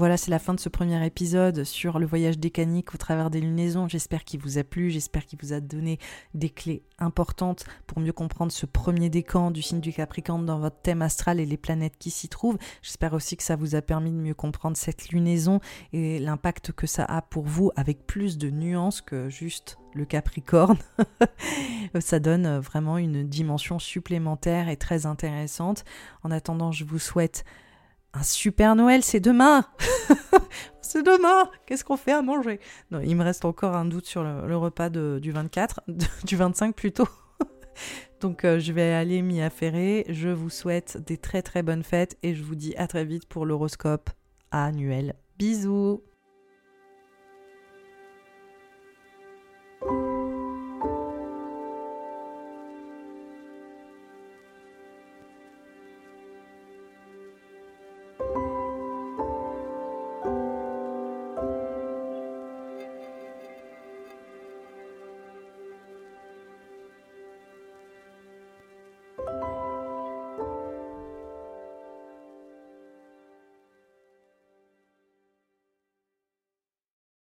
Voilà, c'est la fin de ce premier épisode sur le voyage décanique au travers des lunaisons. J'espère qu'il vous a plu, j'espère qu'il vous a donné des clés importantes pour mieux comprendre ce premier décan du signe du Capricorne dans votre thème astral et les planètes qui s'y trouvent. J'espère aussi que ça vous a permis de mieux comprendre cette lunaison et l'impact que ça a pour vous avec plus de nuances que juste le Capricorne. ça donne vraiment une dimension supplémentaire et très intéressante. En attendant, je vous souhaite un super Noël, c'est demain C'est demain Qu'est-ce qu'on fait à manger? Il me reste encore un doute sur le, repas du 24, du 25 plutôt. Donc euh, je vais aller m'y affairer. Je vous souhaite des très très bonnes fêtes et je vous dis à très vite pour l'horoscope annuel. Bisous